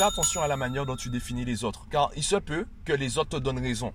Attention à la manière dont tu définis les autres, car il se peut que les autres te donnent raison.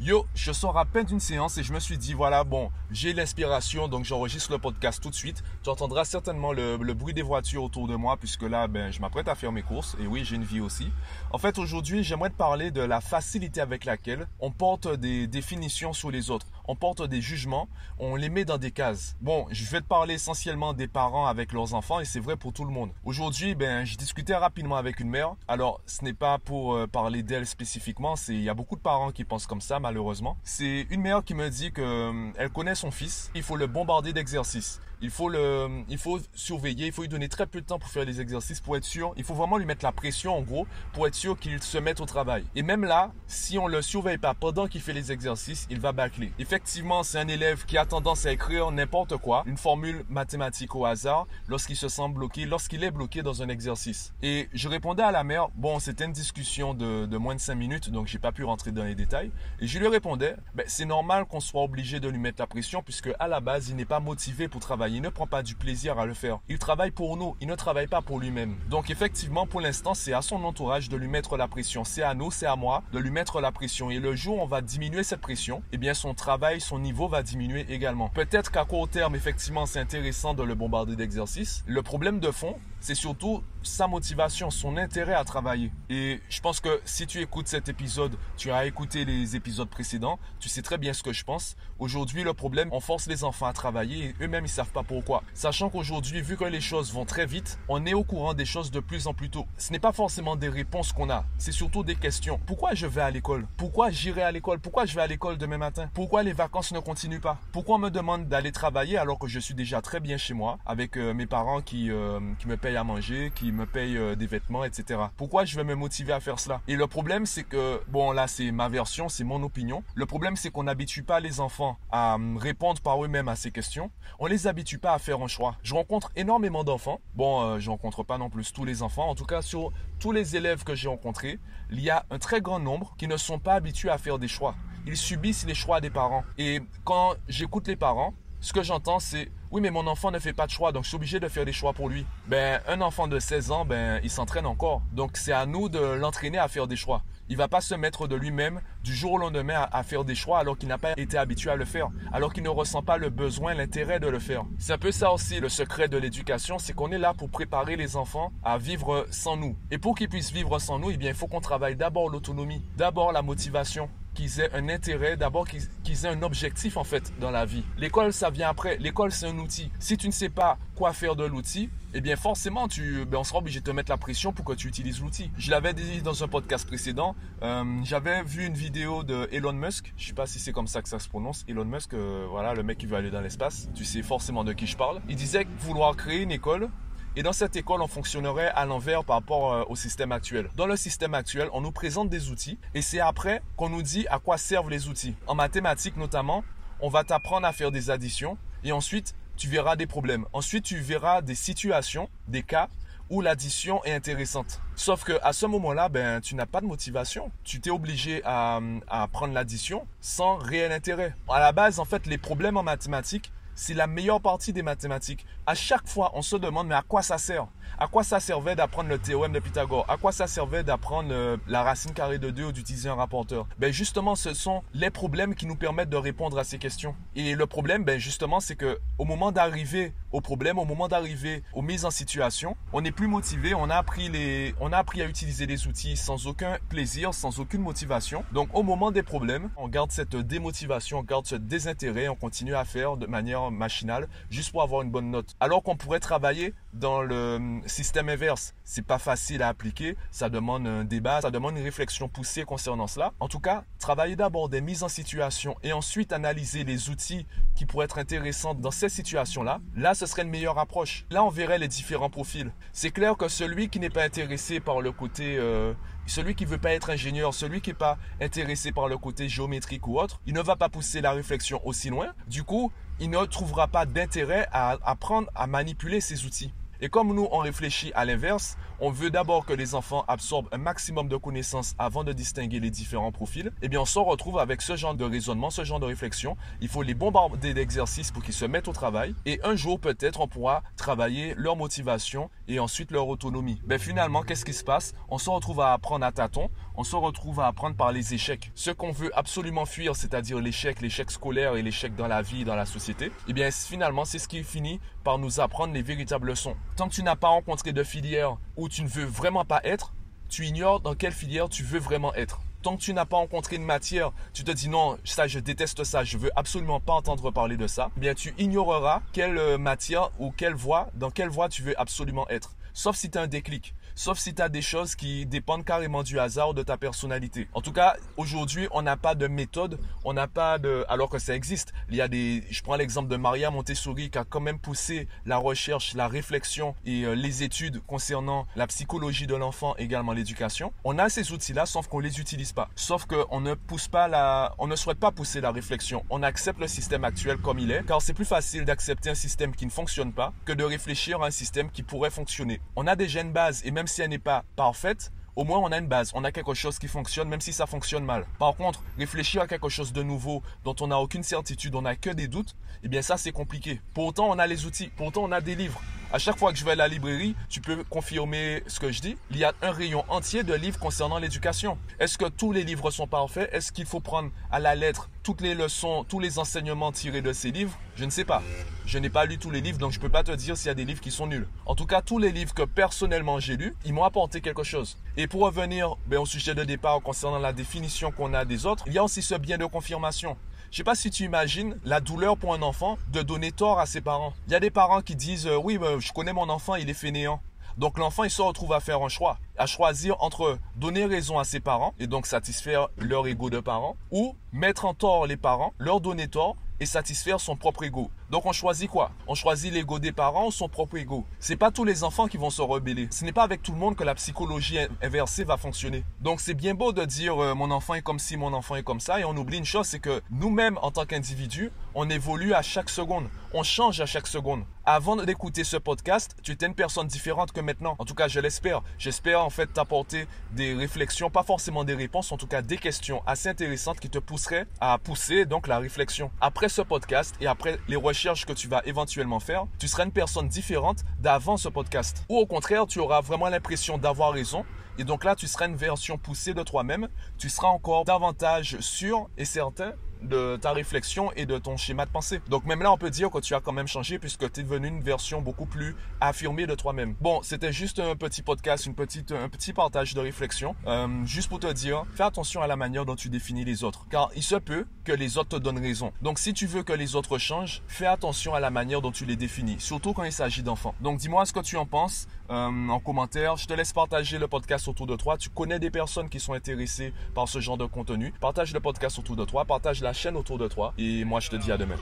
Yo, je sors à peine d'une séance et je me suis dit, voilà, bon, j'ai l'inspiration, donc j'enregistre le podcast tout de suite. Tu entendras certainement le, bruit des voitures autour de moi, puisque là, ben, je m'apprête à faire mes courses. Et oui, j'ai une vie aussi. En fait, aujourd'hui, j'aimerais te parler de la facilité avec laquelle on porte des définitions sur les autres on porte des jugements, on les met dans des cases. Bon, je vais te parler essentiellement des parents avec leurs enfants et c'est vrai pour tout le monde. Aujourd'hui, ben, j'ai discuté rapidement avec une mère. Alors, ce n'est pas pour euh, parler d'elle spécifiquement, c'est il y a beaucoup de parents qui pensent comme ça malheureusement. C'est une mère qui me dit que euh, elle connaît son fils, il faut le bombarder d'exercices. Il faut le, faut surveiller, il faut lui donner très peu de temps pour faire les exercices pour être sûr. Il faut vraiment lui mettre la pression en gros pour être sûr qu'il se mette au travail. Et même là, si on le surveille pas pendant qu'il fait les exercices, il va bâcler. Effectivement, c'est un élève qui a tendance à écrire n'importe quoi, une formule mathématique au hasard, lorsqu'il se sent bloqué, lorsqu'il est bloqué dans un exercice. Et je répondais à la mère, bon, c'était une discussion de, de moins de 5 minutes, donc j'ai pas pu rentrer dans les détails. Et je lui répondais, c'est normal qu'on soit obligé de lui mettre la pression puisque à la base, il n'est pas motivé pour travailler il ne prend pas du plaisir à le faire. Il travaille pour nous, il ne travaille pas pour lui-même. Donc effectivement, pour l'instant, c'est à son entourage de lui mettre la pression. C'est à nous, c'est à moi de lui mettre la pression. Et le jour où on va diminuer cette pression, eh bien son travail, son niveau va diminuer également. Peut-être qu'à court terme, effectivement, c'est intéressant de le bombarder d'exercices. Le problème de fond, c'est surtout sa motivation, son intérêt à travailler. Et je pense que si tu écoutes cet épisode, tu as écouté les épisodes précédents, tu sais très bien ce que je pense. Aujourd'hui, le problème, on force les enfants à travailler et eux-mêmes, ils savent pas pourquoi. Sachant qu'aujourd'hui, vu que les choses vont très vite, on est au courant des choses de plus en plus tôt. Ce n'est pas forcément des réponses qu'on a, c'est surtout des questions. Pourquoi je vais à l'école? Pourquoi j'irai à l'école? Pourquoi je vais à l'école demain matin? Pourquoi les vacances ne continuent pas? Pourquoi on me demande d'aller travailler alors que je suis déjà très bien chez moi avec euh, mes parents qui, euh, qui me payent à manger, qui me payent euh, des vêtements, etc. Pourquoi je vais me motiver à faire cela? Et le problème, c'est que, bon, là, c'est ma version, c'est mon opinion. Le problème, c'est qu'on n'habitue pas les enfants à euh, répondre par eux-mêmes à ces questions. On les habitue pas à faire un choix. Je rencontre énormément d'enfants. Bon, euh, je rencontre pas non plus tous les enfants. En tout cas, sur tous les élèves que j'ai rencontrés, il y a un très grand nombre qui ne sont pas habitués à faire des choix. Ils subissent les choix des parents. Et quand j'écoute les parents, ce que j'entends, c'est oui, mais mon enfant ne fait pas de choix, donc je suis obligé de faire des choix pour lui. Ben, un enfant de 16 ans, ben, il s'entraîne encore. Donc, c'est à nous de l'entraîner à faire des choix. Il va pas se mettre de lui-même du jour au lendemain à, faire des choix alors qu'il n'a pas été habitué à le faire, alors qu'il ne ressent pas le besoin, l'intérêt de le faire. C'est un peu ça aussi le secret de l'éducation, c'est qu'on est là pour préparer les enfants à vivre sans nous. Et pour qu'ils puissent vivre sans nous, eh bien, il faut qu'on travaille d'abord l'autonomie, d'abord la motivation, qu'ils aient un intérêt, d'abord qu'ils aient un objectif en fait dans la vie. L'école, ça vient après. L'école, c'est un outil. Si tu ne sais pas quoi faire de l'outil, eh bien forcément, tu, ben, on sera obligé de te mettre la pression pour que tu utilises l'outil. Je l'avais dit dans un podcast précédent. Euh, j'avais vu une vidéo de Elon Musk. Je sais pas si c'est comme ça que ça se prononce. Elon Musk, euh, voilà, le mec qui veut aller dans l'espace. Tu sais forcément de qui je parle. Il disait vouloir créer une école et dans cette école, on fonctionnerait à l'envers par rapport euh, au système actuel. Dans le système actuel, on nous présente des outils et c'est après qu'on nous dit à quoi servent les outils. En mathématiques notamment, on va t'apprendre à faire des additions et ensuite tu verras des problèmes. Ensuite, tu verras des situations, des cas où l'addition est intéressante. Sauf que à ce moment-là, ben, tu n'as pas de motivation. Tu t'es obligé à, à prendre l'addition sans réel intérêt. À la base, en fait, les problèmes en mathématiques, c'est la meilleure partie des mathématiques. À chaque fois, on se demande, mais à quoi ça sert? À quoi ça servait d'apprendre le théorème de Pythagore? À quoi ça servait d'apprendre euh, la racine carrée de 2 ou d'utiliser un rapporteur? Ben justement, ce sont les problèmes qui nous permettent de répondre à ces questions. Et le problème, ben justement, c'est que au moment d'arriver au problème, au moment d'arriver aux mises en situation, on n'est plus motivé, on a appris les, on a appris à utiliser les outils sans aucun plaisir, sans aucune motivation. Donc au moment des problèmes, on garde cette démotivation, on garde ce désintérêt, on continue à faire de manière machinale juste pour avoir une bonne note. Alors qu'on pourrait travailler dans le système inverse. C'est pas facile à appliquer, ça demande un débat, ça demande une réflexion poussée concernant cela. En tout cas, travailler d'abord des mises en situation et ensuite analyser les outils qui pourraient être intéressants dans ces situations-là. Là, ce serait une meilleure approche. Là, on verrait les différents profils. C'est clair que celui qui n'est pas intéressé par le côté euh, celui qui veut pas être ingénieur, celui qui n'est pas intéressé par le côté géométrique ou autre, il ne va pas pousser la réflexion aussi loin. Du coup, il ne trouvera pas d'intérêt à apprendre à manipuler ces outils. Et comme nous, on réfléchit à l'inverse, on veut d'abord que les enfants absorbent un maximum de connaissances avant de distinguer les différents profils, eh bien on se retrouve avec ce genre de raisonnement, ce genre de réflexion. Il faut les bombarder d'exercices pour qu'ils se mettent au travail et un jour peut-être on pourra travailler leur motivation et ensuite leur autonomie. Mais finalement, qu'est-ce qui se passe? On se retrouve à apprendre à tâtons, on se retrouve à apprendre par les échecs. Ce qu'on veut absolument fuir, c'est-à-dire l'échec, l'échec scolaire et l'échec dans la vie, dans la société, eh bien finalement c'est ce qui finit par nous apprendre les véritables leçons. Tant que tu n'as pas rencontré de filière où tu ne veux vraiment pas être, tu ignores dans quelle filière tu veux vraiment être. Tant que tu n'as pas rencontré une matière, tu te dis non, ça je déteste ça, je veux absolument pas entendre parler de ça, eh bien tu ignoreras quelle euh, matière ou quelle voie, dans quelle voie tu veux absolument être. Sauf si tu as un déclic. Sauf si tu as des choses qui dépendent carrément du hasard ou de ta personnalité. En tout cas, aujourd'hui, on n'a pas de méthode, on n'a pas de... Alors que ça existe. Il y a des... Je prends l'exemple de Maria Montessori qui a quand même poussé la recherche, la réflexion et euh, les études concernant la psychologie de l'enfant, également l'éducation. On a ces outils-là, sauf qu'on les utilise pas. Sauf qu'on ne pousse pas la... On ne souhaite pas pousser la réflexion. On accepte le système actuel comme il est, car c'est plus facile d'accepter un système qui ne fonctionne pas que de réfléchir à un système qui pourrait fonctionner. On a déjà une base et même si elle n'est pas parfaite, au moins on a une base, on a quelque chose qui fonctionne, même si ça fonctionne mal. Par contre, réfléchir à quelque chose de nouveau dont on n'a aucune certitude, on n'a que des doutes, eh bien ça c'est compliqué. Pourtant on a les outils, pourtant on a des livres. À chaque fois que je vais à la librairie, tu peux confirmer ce que je dis. Il y a un rayon entier de livres concernant l'éducation. Est-ce que tous les livres sont parfaits? Est-ce qu'il faut prendre à la lettre toutes les leçons, tous les enseignements tirés de ces livres? Je ne sais pas. Je n'ai pas lu tous les livres, donc je ne peux pas te dire s'il y a des livres qui sont nuls. En tout cas, tous les livres que personnellement j'ai lus, ils m'ont apporté quelque chose. Et pour revenir ben, au sujet de départ concernant la définition qu'on a des autres, il y a aussi ce bien de confirmation. Je sais pas si tu imagines la douleur pour un enfant de donner tort à ses parents. Il y a des parents qui disent euh, oui, je connais mon enfant, il est fainéant. Donc l'enfant, il se retrouve à faire un choix, à choisir entre donner raison à ses parents et donc satisfaire leur ego de parents, ou mettre en tort les parents, leur donner tort et satisfaire son propre ego. Donc on choisit quoi? On choisit l'ego des parents ou son propre ego? C'est pas tous les enfants qui vont se rebeller. Ce n'est pas avec tout le monde que la psychologie inversée va fonctionner. Donc c'est bien beau de dire euh, mon enfant est comme ci, mon enfant est comme ça et on oublie une chose, c'est que nous-mêmes en tant qu'individus, on évolue à chaque seconde. On change à chaque seconde. Avant d'écouter ce podcast, tu étais une personne différente que maintenant. En tout cas, je l'espère. J'espère en fait t'apporter des réflexions, pas forcément des réponses, en tout cas des questions assez intéressantes qui te pousseraient à pousser donc la réflexion. Après ce podcast et après les recherches que tu vas éventuellement faire, tu seras une personne différente d'avant ce podcast. Ou au contraire, tu auras vraiment l'impression d'avoir raison. Et donc là, tu seras une version poussée de toi-même. Tu seras encore davantage sûr et certain de ta réflexion et de ton schéma de pensée. Donc même là, on peut dire que tu as quand même changé puisque tu es devenu une version beaucoup plus affirmée de toi-même. Bon, c'était juste un petit podcast, une petite, un petit partage de réflexion, euh, juste pour te dire, fais attention à la manière dont tu définis les autres, car il se peut que les autres te donnent raison. Donc si tu veux que les autres changent, fais attention à la manière dont tu les définis, surtout quand il s'agit d'enfants. Donc dis-moi ce que tu en penses euh, en commentaire. Je te laisse partager le podcast autour de toi. Tu connais des personnes qui sont intéressées par ce genre de contenu. Partage le podcast autour de toi, partage chaîne autour de toi. Et moi, je te dis à demain.